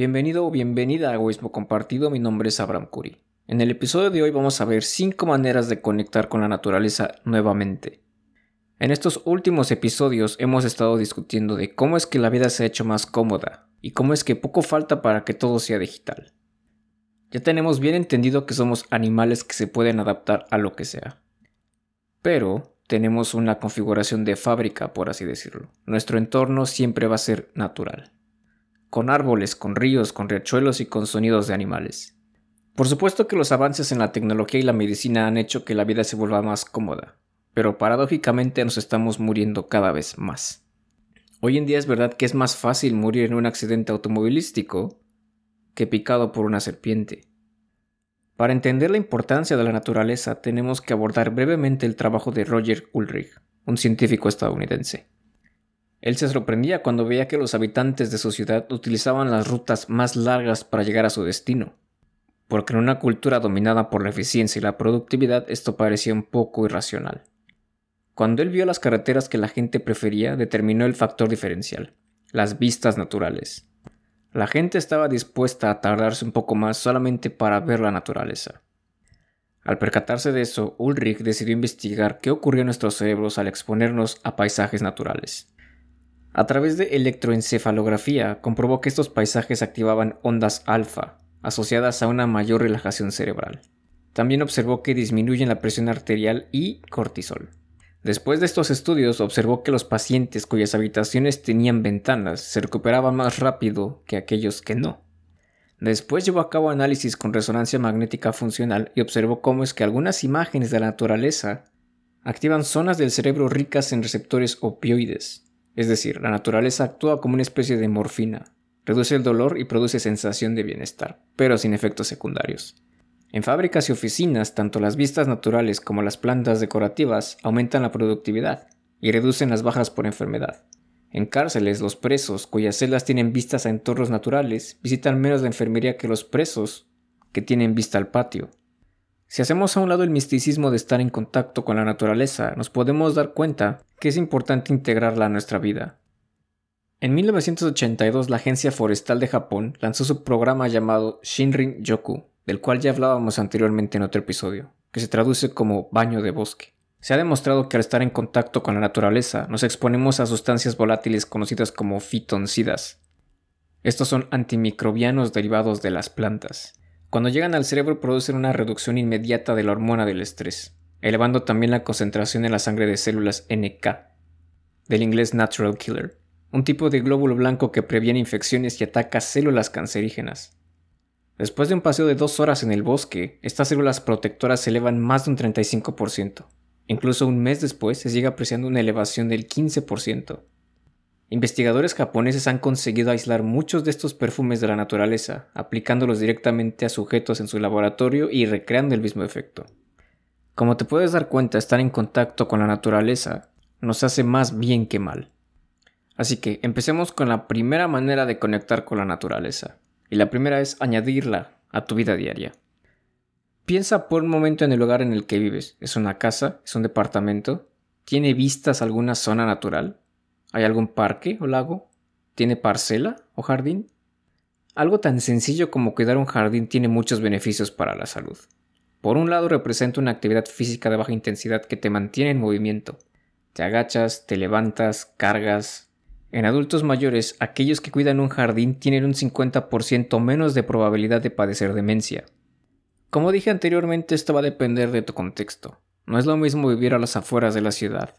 Bienvenido o bienvenida a Egoísmo Compartido, mi nombre es Abraham Curi. En el episodio de hoy vamos a ver 5 maneras de conectar con la naturaleza nuevamente. En estos últimos episodios hemos estado discutiendo de cómo es que la vida se ha hecho más cómoda y cómo es que poco falta para que todo sea digital. Ya tenemos bien entendido que somos animales que se pueden adaptar a lo que sea. Pero tenemos una configuración de fábrica, por así decirlo. Nuestro entorno siempre va a ser natural. Con árboles, con ríos, con riachuelos y con sonidos de animales. Por supuesto que los avances en la tecnología y la medicina han hecho que la vida se vuelva más cómoda, pero paradójicamente nos estamos muriendo cada vez más. Hoy en día es verdad que es más fácil morir en un accidente automovilístico que picado por una serpiente. Para entender la importancia de la naturaleza tenemos que abordar brevemente el trabajo de Roger Ulrich, un científico estadounidense. Él se sorprendía cuando veía que los habitantes de su ciudad utilizaban las rutas más largas para llegar a su destino, porque en una cultura dominada por la eficiencia y la productividad esto parecía un poco irracional. Cuando él vio las carreteras que la gente prefería, determinó el factor diferencial, las vistas naturales. La gente estaba dispuesta a tardarse un poco más solamente para ver la naturaleza. Al percatarse de eso, Ulrich decidió investigar qué ocurrió en nuestros cerebros al exponernos a paisajes naturales. A través de electroencefalografía comprobó que estos paisajes activaban ondas alfa, asociadas a una mayor relajación cerebral. También observó que disminuyen la presión arterial y cortisol. Después de estos estudios observó que los pacientes cuyas habitaciones tenían ventanas se recuperaban más rápido que aquellos que no. Después llevó a cabo análisis con resonancia magnética funcional y observó cómo es que algunas imágenes de la naturaleza activan zonas del cerebro ricas en receptores opioides. Es decir, la naturaleza actúa como una especie de morfina, reduce el dolor y produce sensación de bienestar, pero sin efectos secundarios. En fábricas y oficinas, tanto las vistas naturales como las plantas decorativas aumentan la productividad y reducen las bajas por enfermedad. En cárceles, los presos, cuyas celdas tienen vistas a entornos naturales, visitan menos la enfermería que los presos que tienen vista al patio. Si hacemos a un lado el misticismo de estar en contacto con la naturaleza, nos podemos dar cuenta que es importante integrarla a nuestra vida. En 1982, la Agencia Forestal de Japón lanzó su programa llamado Shinrin Yoku, del cual ya hablábamos anteriormente en otro episodio, que se traduce como baño de bosque. Se ha demostrado que al estar en contacto con la naturaleza nos exponemos a sustancias volátiles conocidas como fitoncidas. Estos son antimicrobianos derivados de las plantas. Cuando llegan al cerebro producen una reducción inmediata de la hormona del estrés, elevando también la concentración en la sangre de células NK, del inglés Natural Killer, un tipo de glóbulo blanco que previene infecciones y ataca células cancerígenas. Después de un paseo de dos horas en el bosque, estas células protectoras se elevan más de un 35%. Incluso un mes después se sigue apreciando una elevación del 15%. Investigadores japoneses han conseguido aislar muchos de estos perfumes de la naturaleza, aplicándolos directamente a sujetos en su laboratorio y recreando el mismo efecto. Como te puedes dar cuenta, estar en contacto con la naturaleza nos hace más bien que mal. Así que empecemos con la primera manera de conectar con la naturaleza, y la primera es añadirla a tu vida diaria. Piensa por un momento en el lugar en el que vives. ¿Es una casa? ¿Es un departamento? ¿Tiene vistas alguna zona natural? ¿Hay algún parque o lago? ¿Tiene parcela o jardín? Algo tan sencillo como cuidar un jardín tiene muchos beneficios para la salud. Por un lado representa una actividad física de baja intensidad que te mantiene en movimiento. Te agachas, te levantas, cargas, en adultos mayores, aquellos que cuidan un jardín tienen un 50% menos de probabilidad de padecer demencia. Como dije anteriormente, esto va a depender de tu contexto. No es lo mismo vivir a las afueras de la ciudad,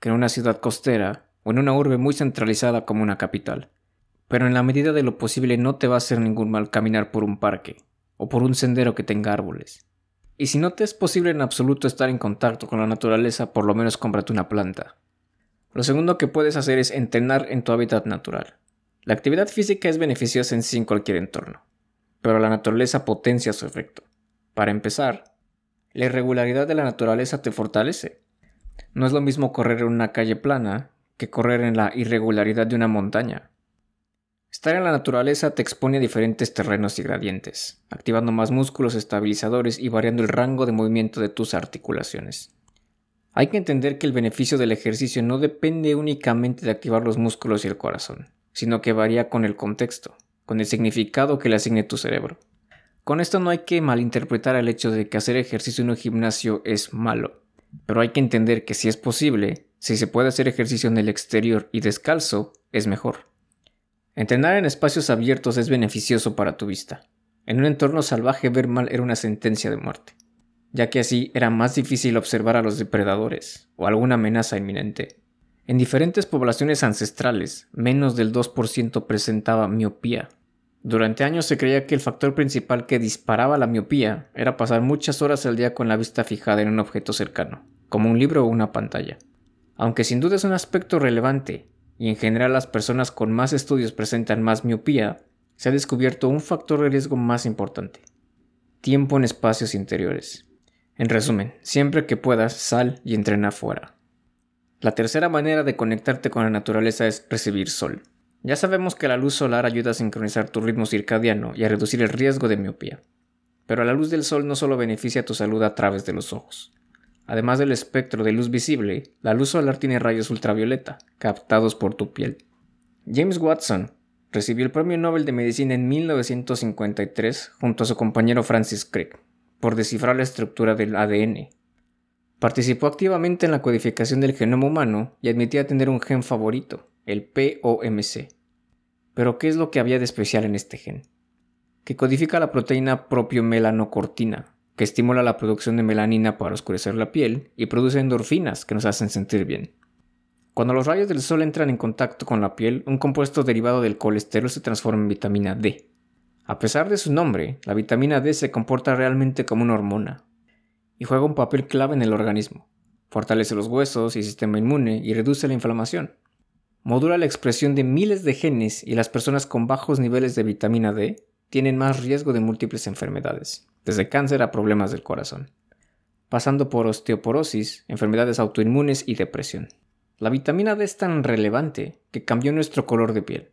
que en una ciudad costera o en una urbe muy centralizada como una capital. Pero en la medida de lo posible no te va a hacer ningún mal caminar por un parque o por un sendero que tenga árboles. Y si no te es posible en absoluto estar en contacto con la naturaleza, por lo menos cómprate una planta. Lo segundo que puedes hacer es entrenar en tu hábitat natural. La actividad física es beneficiosa en sí en cualquier entorno, pero la naturaleza potencia su efecto. Para empezar, la irregularidad de la naturaleza te fortalece. No es lo mismo correr en una calle plana que correr en la irregularidad de una montaña. Estar en la naturaleza te expone a diferentes terrenos y gradientes, activando más músculos estabilizadores y variando el rango de movimiento de tus articulaciones. Hay que entender que el beneficio del ejercicio no depende únicamente de activar los músculos y el corazón, sino que varía con el contexto. con el significado que le asigne tu cerebro. Con esto no hay que malinterpretar el hecho de que hacer ejercicio en un gimnasio es malo, pero hay que entender que si es posible, si se puede hacer ejercicio en el exterior y descalzo, es mejor. Entrenar en espacios abiertos es beneficioso para tu vista. En un entorno salvaje ver mal era una sentencia de muerte, ya que así era más difícil observar a los depredadores o alguna amenaza inminente. En diferentes poblaciones ancestrales, menos del 2% presentaba miopía, durante años se creía que el factor principal que disparaba la miopía era pasar muchas horas al día con la vista fijada en un objeto cercano, como un libro o una pantalla. Aunque sin duda es un aspecto relevante, y en general las personas con más estudios presentan más miopía, se ha descubierto un factor de riesgo más importante. Tiempo en espacios interiores. En resumen, siempre que puedas, sal y entrena fuera. La tercera manera de conectarte con la naturaleza es recibir sol. Ya sabemos que la luz solar ayuda a sincronizar tu ritmo circadiano y a reducir el riesgo de miopía. Pero la luz del sol no solo beneficia tu salud a través de los ojos. Además del espectro de luz visible, la luz solar tiene rayos ultravioleta, captados por tu piel. James Watson recibió el Premio Nobel de Medicina en 1953 junto a su compañero Francis Crick por descifrar la estructura del ADN. Participó activamente en la codificación del genoma humano y admitía tener un gen favorito, el POMC. Pero ¿qué es lo que había de especial en este gen? Que codifica la proteína propio melanocortina, que estimula la producción de melanina para oscurecer la piel y produce endorfinas que nos hacen sentir bien. Cuando los rayos del sol entran en contacto con la piel, un compuesto derivado del colesterol se transforma en vitamina D. A pesar de su nombre, la vitamina D se comporta realmente como una hormona y juega un papel clave en el organismo. Fortalece los huesos y sistema inmune y reduce la inflamación modula la expresión de miles de genes y las personas con bajos niveles de vitamina D tienen más riesgo de múltiples enfermedades, desde cáncer a problemas del corazón, pasando por osteoporosis, enfermedades autoinmunes y depresión. La vitamina D es tan relevante que cambió nuestro color de piel.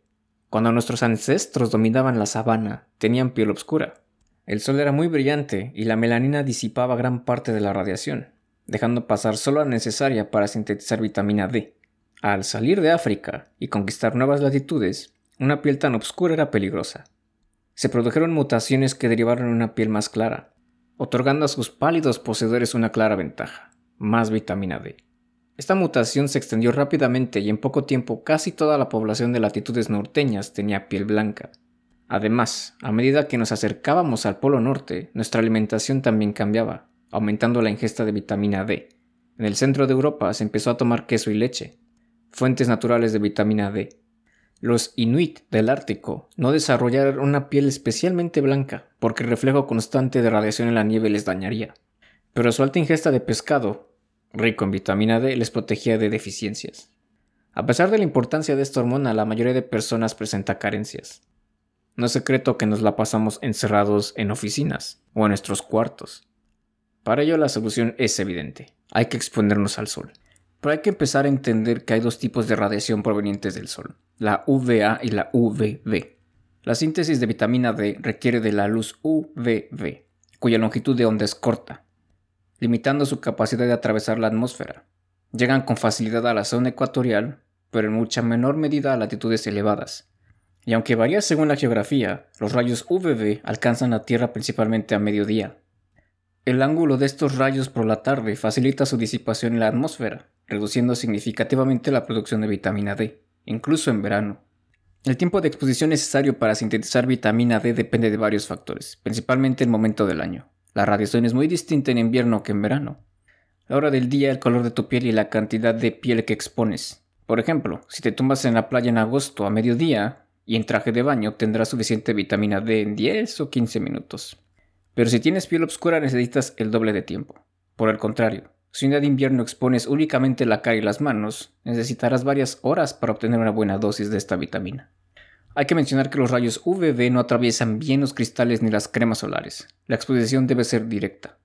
Cuando nuestros ancestros dominaban la sabana, tenían piel oscura. El sol era muy brillante y la melanina disipaba gran parte de la radiación, dejando pasar solo la necesaria para sintetizar vitamina D, al salir de África y conquistar nuevas latitudes, una piel tan oscura era peligrosa. Se produjeron mutaciones que derivaron en una piel más clara, otorgando a sus pálidos poseedores una clara ventaja, más vitamina D. Esta mutación se extendió rápidamente y en poco tiempo casi toda la población de latitudes norteñas tenía piel blanca. Además, a medida que nos acercábamos al Polo Norte, nuestra alimentación también cambiaba, aumentando la ingesta de vitamina D. En el centro de Europa se empezó a tomar queso y leche, fuentes naturales de vitamina D. Los inuit del Ártico no desarrollaron una piel especialmente blanca porque el reflejo constante de radiación en la nieve les dañaría, pero su alta ingesta de pescado, rico en vitamina D, les protegía de deficiencias. A pesar de la importancia de esta hormona, la mayoría de personas presenta carencias. No es secreto que nos la pasamos encerrados en oficinas o en nuestros cuartos. Para ello la solución es evidente. Hay que exponernos al sol. Pero hay que empezar a entender que hay dos tipos de radiación provenientes del Sol, la UVA y la UVB. La síntesis de vitamina D requiere de la luz UVB, cuya longitud de onda es corta, limitando su capacidad de atravesar la atmósfera. Llegan con facilidad a la zona ecuatorial, pero en mucha menor medida a latitudes elevadas. Y aunque varía según la geografía, los rayos UVB alcanzan la Tierra principalmente a mediodía. El ángulo de estos rayos por la tarde facilita su disipación en la atmósfera, reduciendo significativamente la producción de vitamina D, incluso en verano. El tiempo de exposición necesario para sintetizar vitamina D depende de varios factores, principalmente el momento del año. La radiación es muy distinta en invierno que en verano. La hora del día, el color de tu piel y la cantidad de piel que expones. Por ejemplo, si te tumbas en la playa en agosto a mediodía y en traje de baño obtendrás suficiente vitamina D en 10 o 15 minutos. Pero si tienes piel oscura necesitas el doble de tiempo. Por el contrario, si un día de invierno expones únicamente la cara y las manos, necesitarás varias horas para obtener una buena dosis de esta vitamina. Hay que mencionar que los rayos UVB no atraviesan bien los cristales ni las cremas solares. La exposición debe ser directa.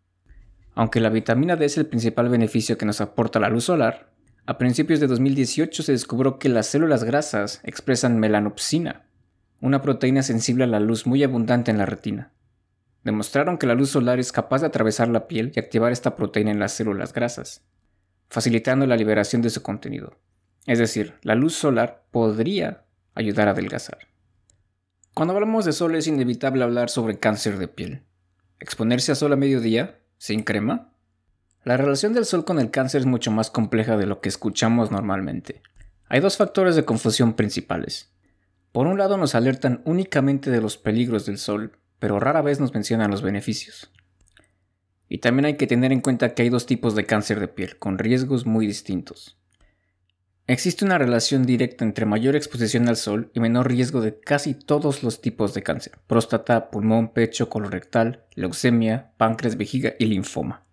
Aunque la vitamina D es el principal beneficio que nos aporta la luz solar, a principios de 2018 se descubrió que las células grasas expresan melanopsina, una proteína sensible a la luz muy abundante en la retina demostraron que la luz solar es capaz de atravesar la piel y activar esta proteína en las células grasas, facilitando la liberación de su contenido. Es decir, la luz solar podría ayudar a adelgazar. Cuando hablamos de sol es inevitable hablar sobre cáncer de piel. ¿Exponerse a sol a mediodía? ¿Sin crema? La relación del sol con el cáncer es mucho más compleja de lo que escuchamos normalmente. Hay dos factores de confusión principales. Por un lado nos alertan únicamente de los peligros del sol, pero rara vez nos mencionan los beneficios. Y también hay que tener en cuenta que hay dos tipos de cáncer de piel, con riesgos muy distintos. Existe una relación directa entre mayor exposición al sol y menor riesgo de casi todos los tipos de cáncer, próstata, pulmón, pecho, colorectal, leucemia, páncreas, vejiga y linfoma.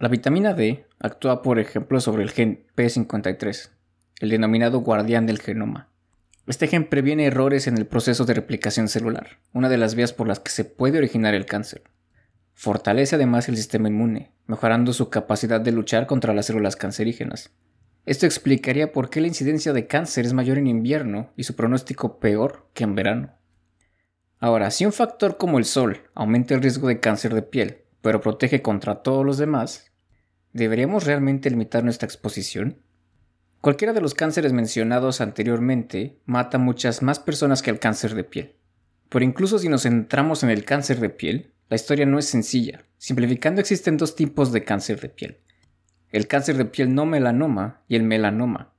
La vitamina D actúa, por ejemplo, sobre el gen P53, el denominado guardián del genoma. Este gen previene errores en el proceso de replicación celular, una de las vías por las que se puede originar el cáncer. Fortalece además el sistema inmune, mejorando su capacidad de luchar contra las células cancerígenas, esto explicaría por qué la incidencia de cáncer es mayor en invierno y su pronóstico peor que en verano. Ahora, si un factor como el sol aumenta el riesgo de cáncer de piel, pero protege contra todos los demás, ¿deberíamos realmente limitar nuestra exposición? Cualquiera de los cánceres mencionados anteriormente mata muchas más personas que el cáncer de piel. Pero incluso si nos centramos en el cáncer de piel, la historia no es sencilla. Simplificando existen dos tipos de cáncer de piel el cáncer de piel no melanoma y el melanoma.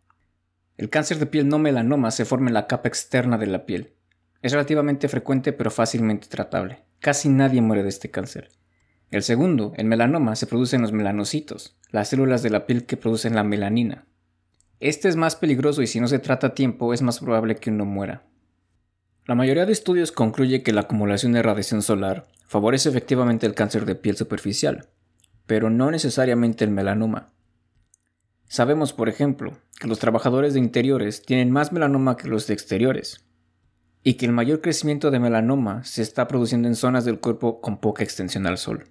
El cáncer de piel no melanoma se forma en la capa externa de la piel. Es relativamente frecuente pero fácilmente tratable. Casi nadie muere de este cáncer. El segundo, el melanoma, se produce en los melanocitos, las células de la piel que producen la melanina. Este es más peligroso y si no se trata a tiempo es más probable que uno muera. La mayoría de estudios concluye que la acumulación de radiación solar favorece efectivamente el cáncer de piel superficial, pero no necesariamente el melanoma. Sabemos, por ejemplo, que los trabajadores de interiores tienen más melanoma que los de exteriores, y que el mayor crecimiento de melanoma se está produciendo en zonas del cuerpo con poca extensión al sol.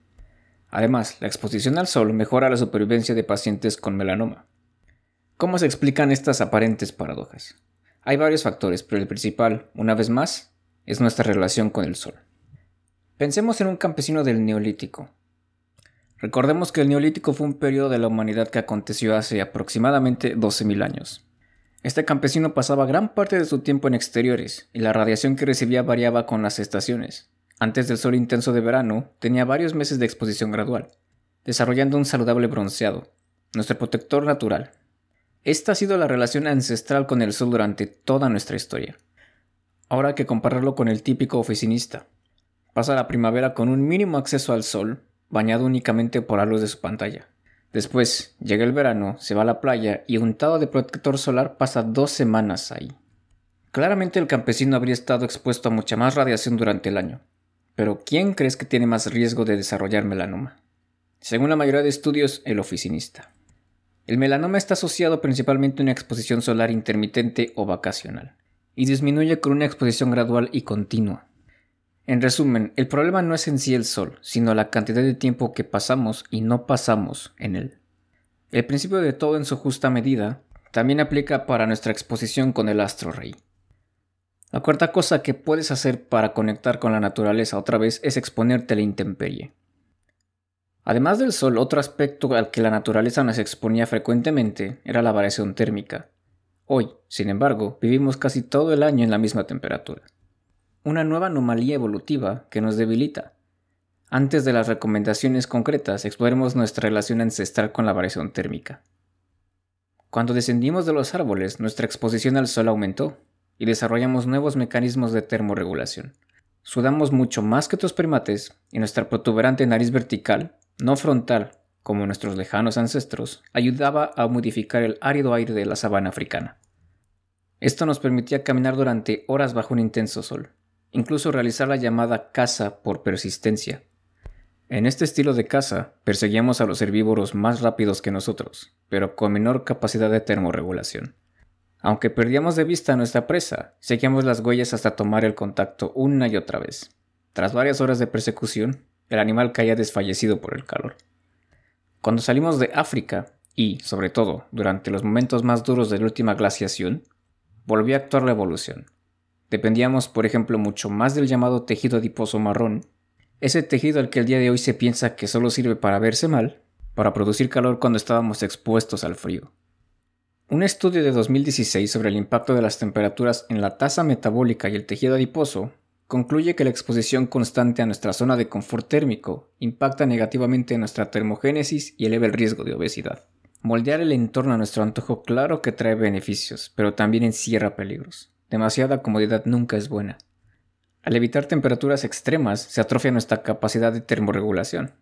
Además, la exposición al sol mejora la supervivencia de pacientes con melanoma. ¿Cómo se explican estas aparentes paradojas? Hay varios factores, pero el principal, una vez más, es nuestra relación con el sol. Pensemos en un campesino del Neolítico, Recordemos que el Neolítico fue un periodo de la humanidad que aconteció hace aproximadamente 12.000 años. Este campesino pasaba gran parte de su tiempo en exteriores y la radiación que recibía variaba con las estaciones. Antes del sol intenso de verano, tenía varios meses de exposición gradual, desarrollando un saludable bronceado, nuestro protector natural. Esta ha sido la relación ancestral con el sol durante toda nuestra historia. Ahora hay que compararlo con el típico oficinista. Pasa la primavera con un mínimo acceso al sol, bañado únicamente por la luz de su pantalla. Después, llega el verano, se va a la playa y untado de protector solar pasa dos semanas ahí. Claramente el campesino habría estado expuesto a mucha más radiación durante el año. Pero ¿quién crees que tiene más riesgo de desarrollar melanoma? Según la mayoría de estudios, el oficinista. El melanoma está asociado principalmente a una exposición solar intermitente o vacacional, y disminuye con una exposición gradual y continua. En resumen, el problema no es en sí el Sol, sino la cantidad de tiempo que pasamos y no pasamos en él. El principio de todo en su justa medida también aplica para nuestra exposición con el astro rey. La cuarta cosa que puedes hacer para conectar con la naturaleza otra vez es exponerte a la intemperie. Además del sol, otro aspecto al que la naturaleza nos exponía frecuentemente era la variación térmica. Hoy, sin embargo, vivimos casi todo el año en la misma temperatura una nueva anomalía evolutiva que nos debilita. Antes de las recomendaciones concretas, exploremos nuestra relación ancestral con la variación térmica. Cuando descendimos de los árboles, nuestra exposición al sol aumentó y desarrollamos nuevos mecanismos de termorregulación. Sudamos mucho más que otros primates y nuestra protuberante nariz vertical, no frontal, como nuestros lejanos ancestros, ayudaba a modificar el árido aire de la sabana africana. Esto nos permitía caminar durante horas bajo un intenso sol incluso realizar la llamada caza por persistencia. En este estilo de caza, perseguíamos a los herbívoros más rápidos que nosotros, pero con menor capacidad de termorregulación. Aunque perdíamos de vista a nuestra presa, seguíamos las huellas hasta tomar el contacto una y otra vez. Tras varias horas de persecución, el animal caía desfallecido por el calor. Cuando salimos de África, y, sobre todo, durante los momentos más duros de la última glaciación, volvió a actuar la evolución. Dependíamos, por ejemplo, mucho más del llamado tejido adiposo marrón, ese tejido al que el día de hoy se piensa que solo sirve para verse mal, para producir calor cuando estábamos expuestos al frío. Un estudio de 2016 sobre el impacto de las temperaturas en la tasa metabólica y el tejido adiposo concluye que la exposición constante a nuestra zona de confort térmico impacta negativamente en nuestra termogénesis y eleva el riesgo de obesidad. Moldear el entorno a nuestro antojo claro que trae beneficios, pero también encierra peligros. Demasiada comodidad nunca es buena. Al evitar temperaturas extremas, se atrofia nuestra capacidad de termorregulación.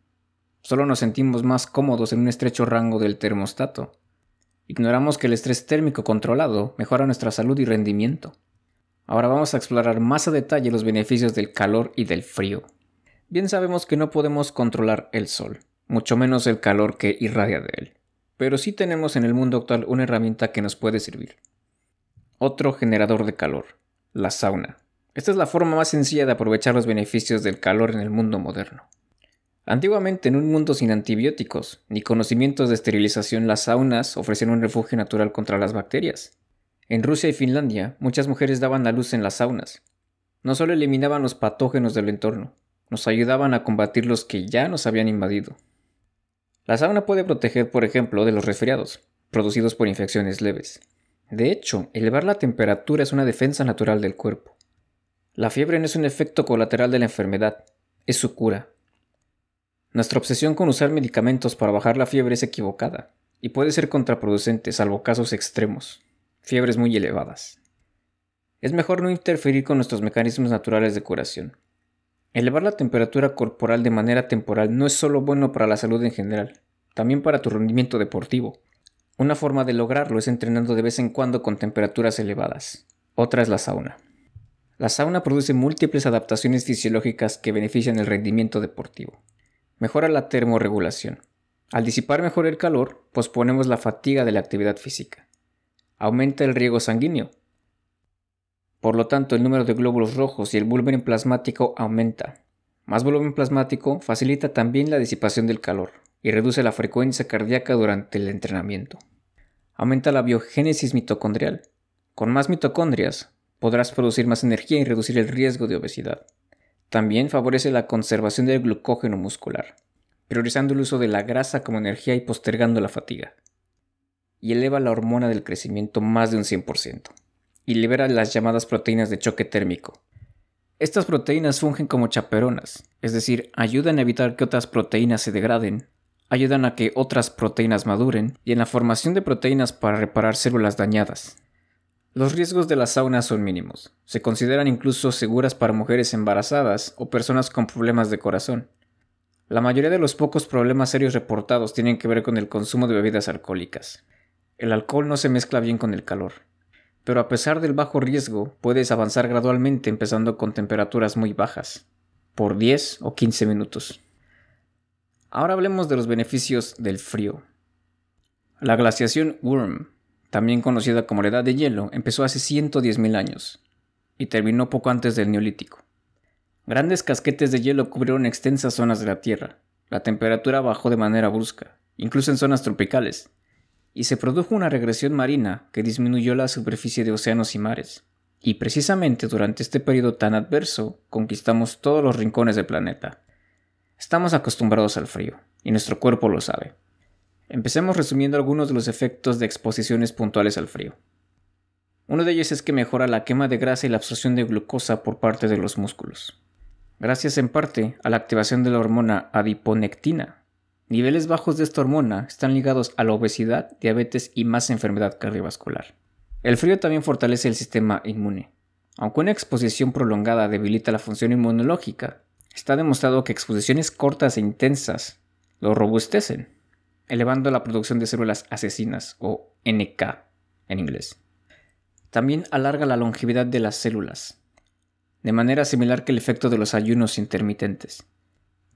Solo nos sentimos más cómodos en un estrecho rango del termostato. Ignoramos que el estrés térmico controlado mejora nuestra salud y rendimiento. Ahora vamos a explorar más a detalle los beneficios del calor y del frío. Bien sabemos que no podemos controlar el sol, mucho menos el calor que irradia de él, pero sí tenemos en el mundo actual una herramienta que nos puede servir. Otro generador de calor, la sauna. Esta es la forma más sencilla de aprovechar los beneficios del calor en el mundo moderno. Antiguamente, en un mundo sin antibióticos ni conocimientos de esterilización, las saunas ofrecían un refugio natural contra las bacterias. En Rusia y Finlandia, muchas mujeres daban la luz en las saunas. No solo eliminaban los patógenos del entorno, nos ayudaban a combatir los que ya nos habían invadido. La sauna puede proteger, por ejemplo, de los resfriados, producidos por infecciones leves. De hecho, elevar la temperatura es una defensa natural del cuerpo. La fiebre no es un efecto colateral de la enfermedad, es su cura. Nuestra obsesión con usar medicamentos para bajar la fiebre es equivocada y puede ser contraproducente salvo casos extremos fiebres muy elevadas. Es mejor no interferir con nuestros mecanismos naturales de curación. Elevar la temperatura corporal de manera temporal no es solo bueno para la salud en general, también para tu rendimiento deportivo. Una forma de lograrlo es entrenando de vez en cuando con temperaturas elevadas. Otra es la sauna. La sauna produce múltiples adaptaciones fisiológicas que benefician el rendimiento deportivo. Mejora la termorregulación. Al disipar mejor el calor, posponemos la fatiga de la actividad física aumenta el riego sanguíneo. Por lo tanto, el número de glóbulos rojos y el volumen plasmático aumenta. Más volumen plasmático facilita también la disipación del calor y reduce la frecuencia cardíaca durante el entrenamiento. Aumenta la biogénesis mitocondrial. Con más mitocondrias podrás producir más energía y reducir el riesgo de obesidad. También favorece la conservación del glucógeno muscular, priorizando el uso de la grasa como energía y postergando la fatiga y eleva la hormona del crecimiento más de un 100%, y libera las llamadas proteínas de choque térmico. Estas proteínas fungen como chaperonas, es decir, ayudan a evitar que otras proteínas se degraden, ayudan a que otras proteínas maduren y en la formación de proteínas para reparar células dañadas. Los riesgos de la sauna son mínimos, se consideran incluso seguras para mujeres embarazadas o personas con problemas de corazón. La mayoría de los pocos problemas serios reportados tienen que ver con el consumo de bebidas alcohólicas. El alcohol no se mezcla bien con el calor, pero a pesar del bajo riesgo puedes avanzar gradualmente empezando con temperaturas muy bajas, por 10 o 15 minutos. Ahora hablemos de los beneficios del frío. La glaciación Worm, también conocida como la Edad de Hielo, empezó hace 110.000 años y terminó poco antes del Neolítico. Grandes casquetes de hielo cubrieron extensas zonas de la Tierra. La temperatura bajó de manera brusca, incluso en zonas tropicales, y se produjo una regresión marina que disminuyó la superficie de océanos y mares. Y precisamente durante este periodo tan adverso conquistamos todos los rincones del planeta. Estamos acostumbrados al frío, y nuestro cuerpo lo sabe. Empecemos resumiendo algunos de los efectos de exposiciones puntuales al frío. Uno de ellos es que mejora la quema de grasa y la absorción de glucosa por parte de los músculos, gracias en parte a la activación de la hormona adiponectina, Niveles bajos de esta hormona están ligados a la obesidad, diabetes y más enfermedad cardiovascular. El frío también fortalece el sistema inmune. Aunque una exposición prolongada debilita la función inmunológica, está demostrado que exposiciones cortas e intensas lo robustecen, elevando la producción de células asesinas o NK en inglés. También alarga la longevidad de las células, de manera similar que el efecto de los ayunos intermitentes.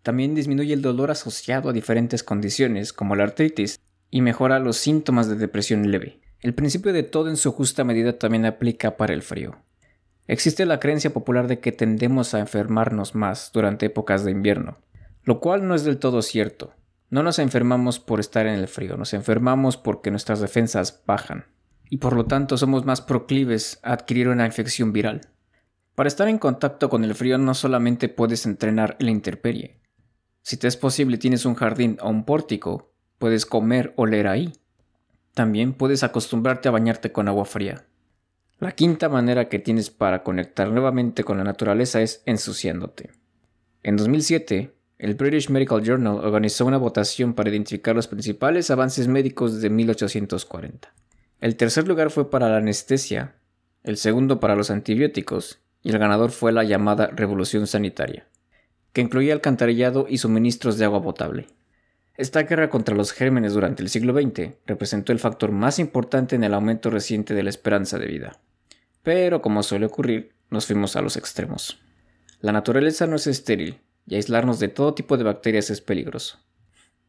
También disminuye el dolor asociado a diferentes condiciones como la artritis y mejora los síntomas de depresión leve. El principio de todo en su justa medida también aplica para el frío. Existe la creencia popular de que tendemos a enfermarnos más durante épocas de invierno, lo cual no es del todo cierto. No nos enfermamos por estar en el frío, nos enfermamos porque nuestras defensas bajan y por lo tanto somos más proclives a adquirir una infección viral. Para estar en contacto con el frío no solamente puedes entrenar en la intemperie, si te es posible tienes un jardín o un pórtico, puedes comer o leer ahí. También puedes acostumbrarte a bañarte con agua fría. La quinta manera que tienes para conectar nuevamente con la naturaleza es ensuciándote. En 2007, el British Medical Journal organizó una votación para identificar los principales avances médicos de 1840. El tercer lugar fue para la anestesia, el segundo para los antibióticos, y el ganador fue la llamada Revolución Sanitaria, que incluía alcantarillado y suministros de agua potable. Esta guerra contra los gérmenes durante el siglo XX representó el factor más importante en el aumento reciente de la esperanza de vida. Pero, como suele ocurrir, nos fuimos a los extremos. La naturaleza no es estéril, y aislarnos de todo tipo de bacterias es peligroso,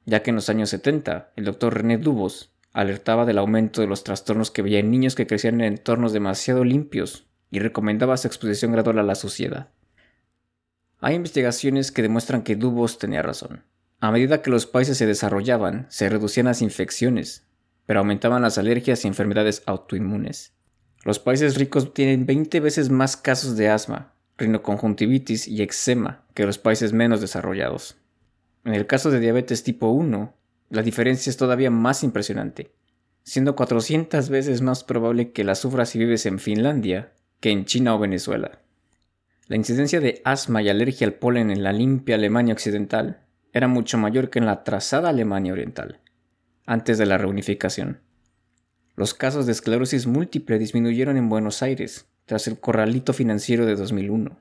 ya que en los años 70 el doctor René Dubos alertaba del aumento de los trastornos que veía en niños que crecían en entornos demasiado limpios y recomendaba su exposición gradual a la suciedad. Hay investigaciones que demuestran que Dubos tenía razón. A medida que los países se desarrollaban, se reducían las infecciones, pero aumentaban las alergias y enfermedades autoinmunes. Los países ricos tienen 20 veces más casos de asma, rinoconjuntivitis y eczema que los países menos desarrollados. En el caso de diabetes tipo 1, la diferencia es todavía más impresionante, siendo 400 veces más probable que la sufras si vives en Finlandia que en China o Venezuela. La incidencia de asma y alergia al polen en la limpia Alemania Occidental era mucho mayor que en la atrasada Alemania Oriental, antes de la reunificación. Los casos de esclerosis múltiple disminuyeron en Buenos Aires, tras el corralito financiero de 2001,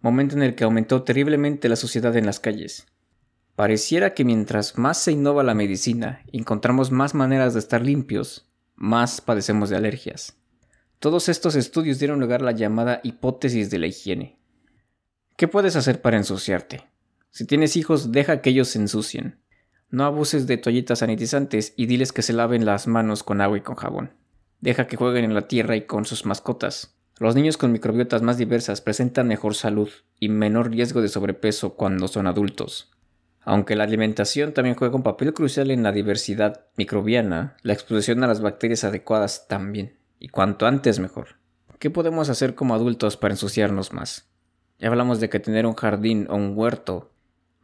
momento en el que aumentó terriblemente la suciedad en las calles. Pareciera que mientras más se innova la medicina y encontramos más maneras de estar limpios, más padecemos de alergias. Todos estos estudios dieron lugar a la llamada hipótesis de la higiene. ¿Qué puedes hacer para ensuciarte? Si tienes hijos, deja que ellos se ensucien. No abuses de toallitas sanitizantes y diles que se laven las manos con agua y con jabón. Deja que jueguen en la tierra y con sus mascotas. Los niños con microbiotas más diversas presentan mejor salud y menor riesgo de sobrepeso cuando son adultos. Aunque la alimentación también juega un papel crucial en la diversidad microbiana, la exposición a las bacterias adecuadas también, y cuanto antes mejor. ¿Qué podemos hacer como adultos para ensuciarnos más? Ya hablamos de que tener un jardín o un huerto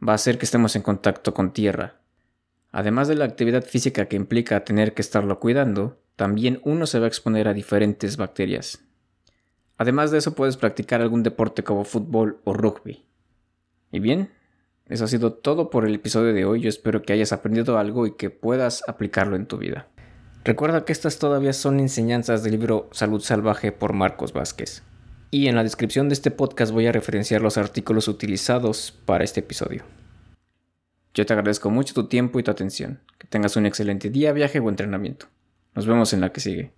va a hacer que estemos en contacto con tierra. Además de la actividad física que implica tener que estarlo cuidando, también uno se va a exponer a diferentes bacterias, Además de eso puedes practicar algún deporte como fútbol o rugby. Y bien, eso ha sido todo por el episodio de hoy. Yo espero que hayas aprendido algo y que puedas aplicarlo en tu vida. Recuerda que estas todavía son enseñanzas del libro Salud Salvaje por Marcos Vázquez. Y en la descripción de este podcast voy a referenciar los artículos utilizados para este episodio. Yo te agradezco mucho tu tiempo y tu atención. Que tengas un excelente día, viaje o entrenamiento. Nos vemos en la que sigue.